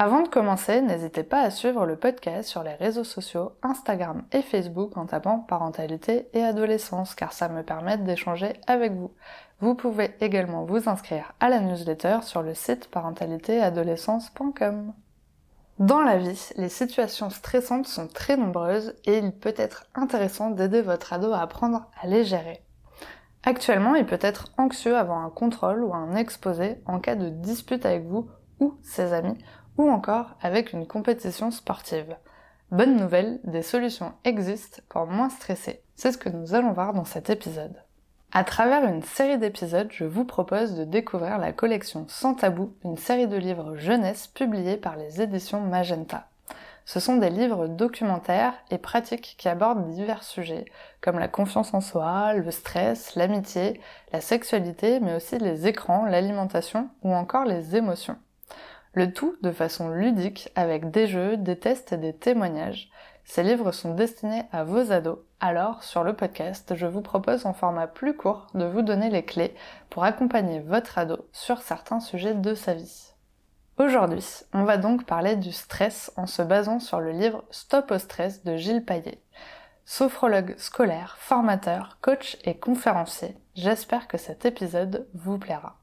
Avant de commencer, n'hésitez pas à suivre le podcast sur les réseaux sociaux, Instagram et Facebook en tapant parentalité et adolescence car ça me permet d'échanger avec vous. Vous pouvez également vous inscrire à la newsletter sur le site parentalitéadolescence.com. Dans la vie, les situations stressantes sont très nombreuses et il peut être intéressant d'aider votre ado à apprendre à les gérer. Actuellement, il peut être anxieux avant un contrôle ou un exposé en cas de dispute avec vous ou ses amis ou encore avec une compétition sportive. Bonne nouvelle, des solutions existent pour moins stresser. C'est ce que nous allons voir dans cet épisode. À travers une série d'épisodes, je vous propose de découvrir la collection Sans Tabou, une série de livres jeunesse publiés par les éditions Magenta. Ce sont des livres documentaires et pratiques qui abordent divers sujets, comme la confiance en soi, le stress, l'amitié, la sexualité, mais aussi les écrans, l'alimentation ou encore les émotions. Le tout de façon ludique avec des jeux, des tests et des témoignages. Ces livres sont destinés à vos ados, alors sur le podcast, je vous propose en format plus court de vous donner les clés pour accompagner votre ado sur certains sujets de sa vie. Aujourd'hui, on va donc parler du stress en se basant sur le livre Stop au stress de Gilles Paillet. Sophrologue scolaire, formateur, coach et conférencier, j'espère que cet épisode vous plaira.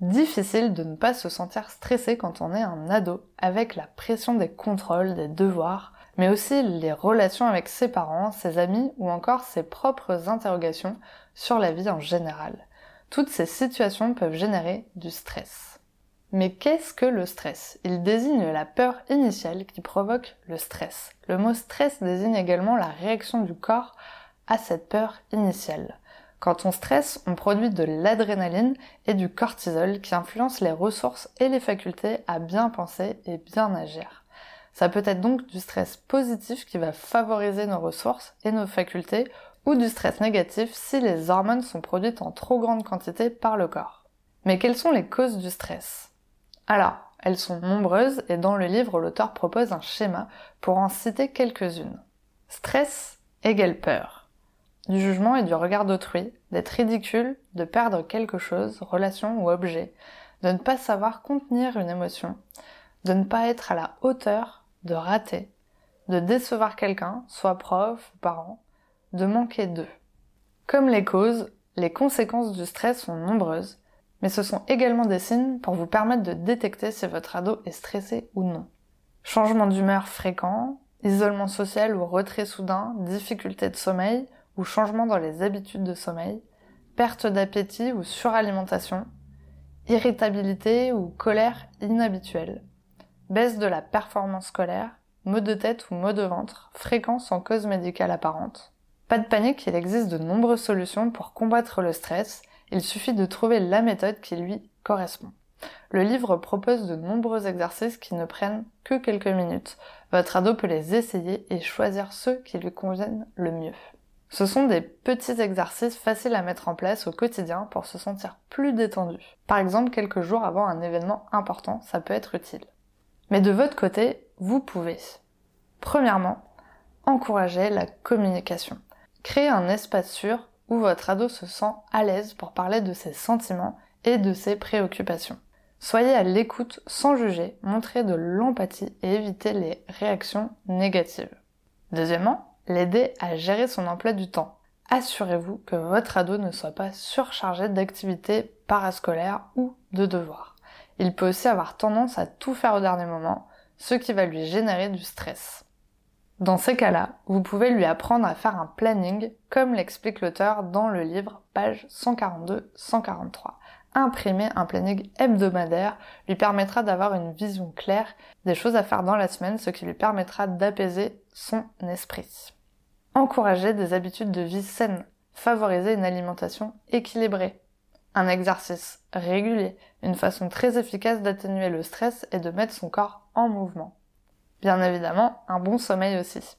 Difficile de ne pas se sentir stressé quand on est un ado, avec la pression des contrôles, des devoirs, mais aussi les relations avec ses parents, ses amis ou encore ses propres interrogations sur la vie en général. Toutes ces situations peuvent générer du stress. Mais qu'est-ce que le stress? Il désigne la peur initiale qui provoque le stress. Le mot stress désigne également la réaction du corps à cette peur initiale. Quand on stresse, on produit de l'adrénaline et du cortisol qui influencent les ressources et les facultés à bien penser et bien agir. Ça peut être donc du stress positif qui va favoriser nos ressources et nos facultés ou du stress négatif si les hormones sont produites en trop grande quantité par le corps. Mais quelles sont les causes du stress? Alors, elles sont nombreuses et dans le livre, l'auteur propose un schéma pour en citer quelques-unes. Stress égale peur du jugement et du regard d'autrui, d'être ridicule, de perdre quelque chose, relation ou objet, de ne pas savoir contenir une émotion, de ne pas être à la hauteur, de rater, de décevoir quelqu'un, soit prof ou parent, de manquer d'eux. Comme les causes, les conséquences du stress sont nombreuses, mais ce sont également des signes pour vous permettre de détecter si votre ado est stressé ou non. Changement d'humeur fréquent, isolement social ou retrait soudain, difficulté de sommeil, ou changement dans les habitudes de sommeil, perte d'appétit ou suralimentation, irritabilité ou colère inhabituelle, baisse de la performance scolaire, maux de tête ou maux de ventre, fréquents sans cause médicale apparente. Pas de panique, il existe de nombreuses solutions pour combattre le stress, il suffit de trouver la méthode qui lui correspond. Le livre propose de nombreux exercices qui ne prennent que quelques minutes. Votre ado peut les essayer et choisir ceux qui lui conviennent le mieux. Ce sont des petits exercices faciles à mettre en place au quotidien pour se sentir plus détendu. Par exemple, quelques jours avant un événement important, ça peut être utile. Mais de votre côté, vous pouvez. Premièrement, encourager la communication. Créez un espace sûr où votre ado se sent à l'aise pour parler de ses sentiments et de ses préoccupations. Soyez à l'écoute sans juger, montrez de l'empathie et évitez les réactions négatives. Deuxièmement, l'aider à gérer son emploi du temps. Assurez-vous que votre ado ne soit pas surchargé d'activités parascolaires ou de devoirs. Il peut aussi avoir tendance à tout faire au dernier moment, ce qui va lui générer du stress. Dans ces cas-là, vous pouvez lui apprendre à faire un planning, comme l'explique l'auteur dans le livre page 142-143. Imprimer un planning hebdomadaire lui permettra d'avoir une vision claire des choses à faire dans la semaine, ce qui lui permettra d'apaiser son esprit. Encourager des habitudes de vie saines, favoriser une alimentation équilibrée. Un exercice régulier, une façon très efficace d'atténuer le stress et de mettre son corps en mouvement. Bien évidemment, un bon sommeil aussi.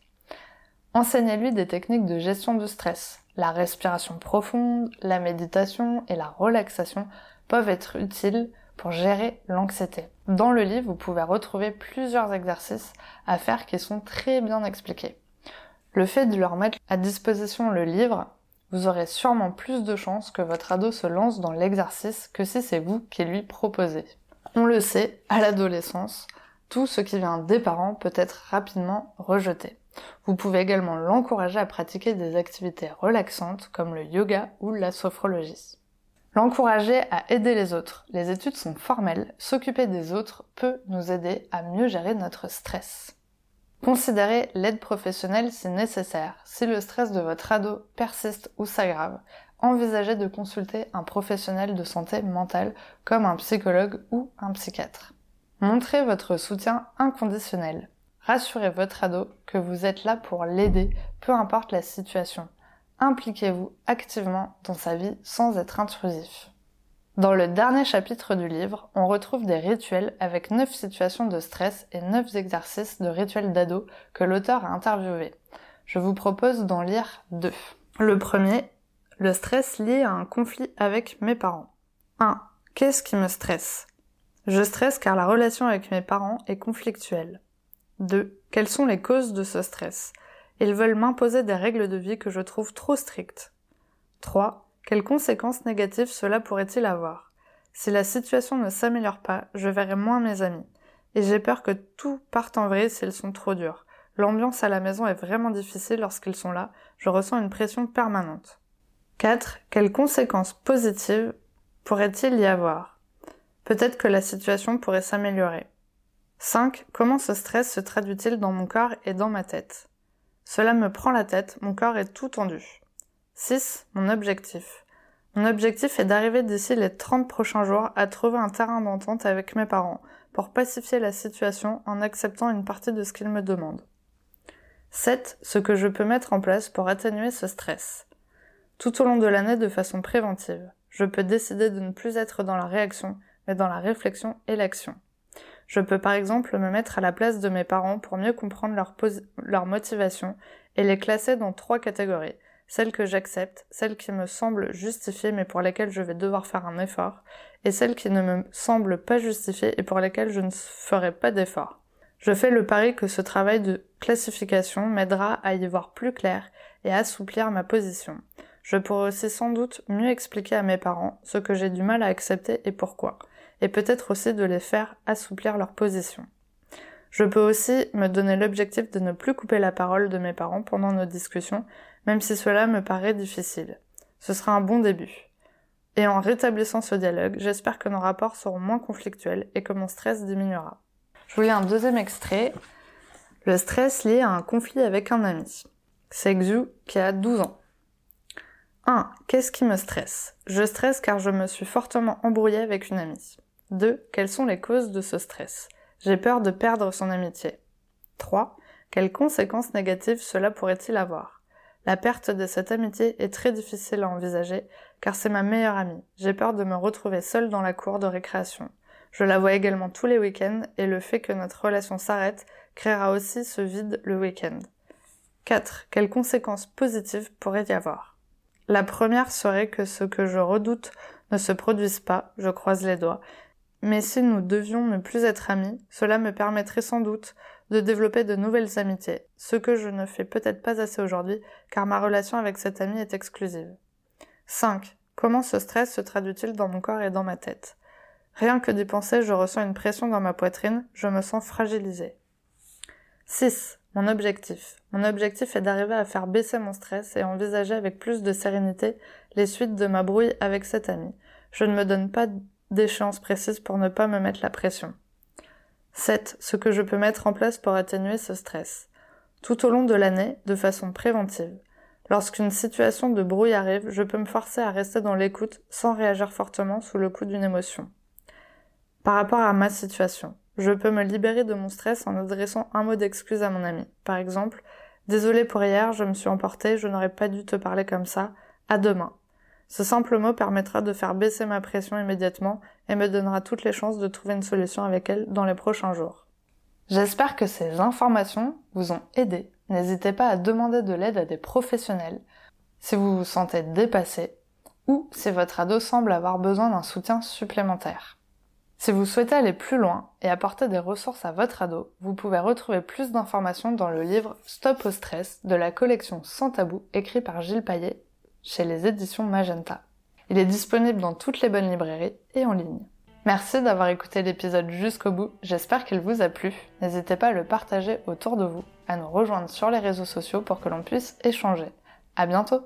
Enseignez-lui des techniques de gestion du stress. La respiration profonde, la méditation et la relaxation peuvent être utiles pour gérer l'anxiété. Dans le livre, vous pouvez retrouver plusieurs exercices à faire qui sont très bien expliqués. Le fait de leur mettre à disposition le livre, vous aurez sûrement plus de chances que votre ado se lance dans l'exercice que si c'est vous qui lui proposez. On le sait, à l'adolescence, tout ce qui vient des parents peut être rapidement rejeté. Vous pouvez également l'encourager à pratiquer des activités relaxantes comme le yoga ou la sophrologie. L'encourager à aider les autres. Les études sont formelles. S'occuper des autres peut nous aider à mieux gérer notre stress. Considérez l'aide professionnelle si nécessaire. Si le stress de votre ado persiste ou s'aggrave, envisagez de consulter un professionnel de santé mentale comme un psychologue ou un psychiatre. Montrez votre soutien inconditionnel. Rassurez votre ado que vous êtes là pour l'aider, peu importe la situation. Impliquez-vous activement dans sa vie sans être intrusif. Dans le dernier chapitre du livre, on retrouve des rituels avec 9 situations de stress et 9 exercices de rituels d'ado que l'auteur a interviewés. Je vous propose d'en lire deux. Le premier, le stress lié à un conflit avec mes parents. 1. Qu'est-ce qui me stresse? Je stresse car la relation avec mes parents est conflictuelle. 2. Quelles sont les causes de ce stress? Ils veulent m'imposer des règles de vie que je trouve trop strictes. 3. Quelles conséquences négatives cela pourrait-il avoir? Si la situation ne s'améliore pas, je verrai moins mes amis. Et j'ai peur que tout parte en vrille s'ils sont trop durs. L'ambiance à la maison est vraiment difficile lorsqu'ils sont là, je ressens une pression permanente. 4. Quelles conséquences positives pourrait-il y avoir? Peut-être que la situation pourrait s'améliorer. 5. Comment ce stress se traduit-il dans mon corps et dans ma tête? Cela me prend la tête, mon corps est tout tendu. 6. Mon objectif. Mon objectif est d'arriver d'ici les 30 prochains jours à trouver un terrain d'entente avec mes parents pour pacifier la situation en acceptant une partie de ce qu'ils me demandent. 7. Ce que je peux mettre en place pour atténuer ce stress. Tout au long de l'année de façon préventive, je peux décider de ne plus être dans la réaction, mais dans la réflexion et l'action. Je peux par exemple me mettre à la place de mes parents pour mieux comprendre leur, leur motivation et les classer dans trois catégories celles que j'accepte, celles qui me semblent justifiées mais pour lesquelles je vais devoir faire un effort, et celles qui ne me semblent pas justifiées et pour lesquelles je ne ferai pas d'effort. Je fais le pari que ce travail de classification m'aidera à y voir plus clair et à assouplir ma position. Je pourrai aussi sans doute mieux expliquer à mes parents ce que j'ai du mal à accepter et pourquoi, et peut-être aussi de les faire assouplir leur position. Je peux aussi me donner l'objectif de ne plus couper la parole de mes parents pendant nos discussions même si cela me paraît difficile. Ce sera un bon début. Et en rétablissant ce dialogue, j'espère que nos rapports seront moins conflictuels et que mon stress diminuera. Je vous lis un deuxième extrait. Le stress lié à un conflit avec un ami. C'est Xu qui a 12 ans. 1. Qu'est-ce qui me stresse? Je stresse car je me suis fortement embrouillée avec une amie. 2. Quelles sont les causes de ce stress? J'ai peur de perdre son amitié. 3. Quelles conséquences négatives cela pourrait-il avoir? La perte de cette amitié est très difficile à envisager, car c'est ma meilleure amie. J'ai peur de me retrouver seule dans la cour de récréation. Je la vois également tous les week-ends, et le fait que notre relation s'arrête créera aussi ce vide le week-end. 4. Quelles conséquences positives pourrait y avoir? La première serait que ce que je redoute ne se produise pas, je croise les doigts, mais si nous devions ne plus être amis, cela me permettrait sans doute de développer de nouvelles amitiés, ce que je ne fais peut-être pas assez aujourd'hui car ma relation avec cette amie est exclusive. 5. Comment ce stress se traduit-il dans mon corps et dans ma tête? Rien que d'y penser, je ressens une pression dans ma poitrine, je me sens fragilisée. 6. Mon objectif. Mon objectif est d'arriver à faire baisser mon stress et envisager avec plus de sérénité les suites de ma brouille avec cette amie. Je ne me donne pas d'échéance précise pour ne pas me mettre la pression. 7. Ce que je peux mettre en place pour atténuer ce stress. Tout au long de l'année, de façon préventive. Lorsqu'une situation de brouille arrive, je peux me forcer à rester dans l'écoute sans réagir fortement sous le coup d'une émotion. Par rapport à ma situation, je peux me libérer de mon stress en adressant un mot d'excuse à mon ami. Par exemple, Désolé pour hier, je me suis emportée, je n'aurais pas dû te parler comme ça. À demain. Ce simple mot permettra de faire baisser ma pression immédiatement et me donnera toutes les chances de trouver une solution avec elle dans les prochains jours. J'espère que ces informations vous ont aidé n'hésitez pas à demander de l'aide à des professionnels si vous vous sentez dépassé ou si votre ado semble avoir besoin d'un soutien supplémentaire. Si vous souhaitez aller plus loin et apporter des ressources à votre ado, vous pouvez retrouver plus d'informations dans le livre Stop au stress de la collection Sans tabou écrit par Gilles Paillet chez les éditions Magenta. Il est disponible dans toutes les bonnes librairies et en ligne. Merci d'avoir écouté l'épisode jusqu'au bout, j'espère qu'il vous a plu. N'hésitez pas à le partager autour de vous, à nous rejoindre sur les réseaux sociaux pour que l'on puisse échanger. À bientôt!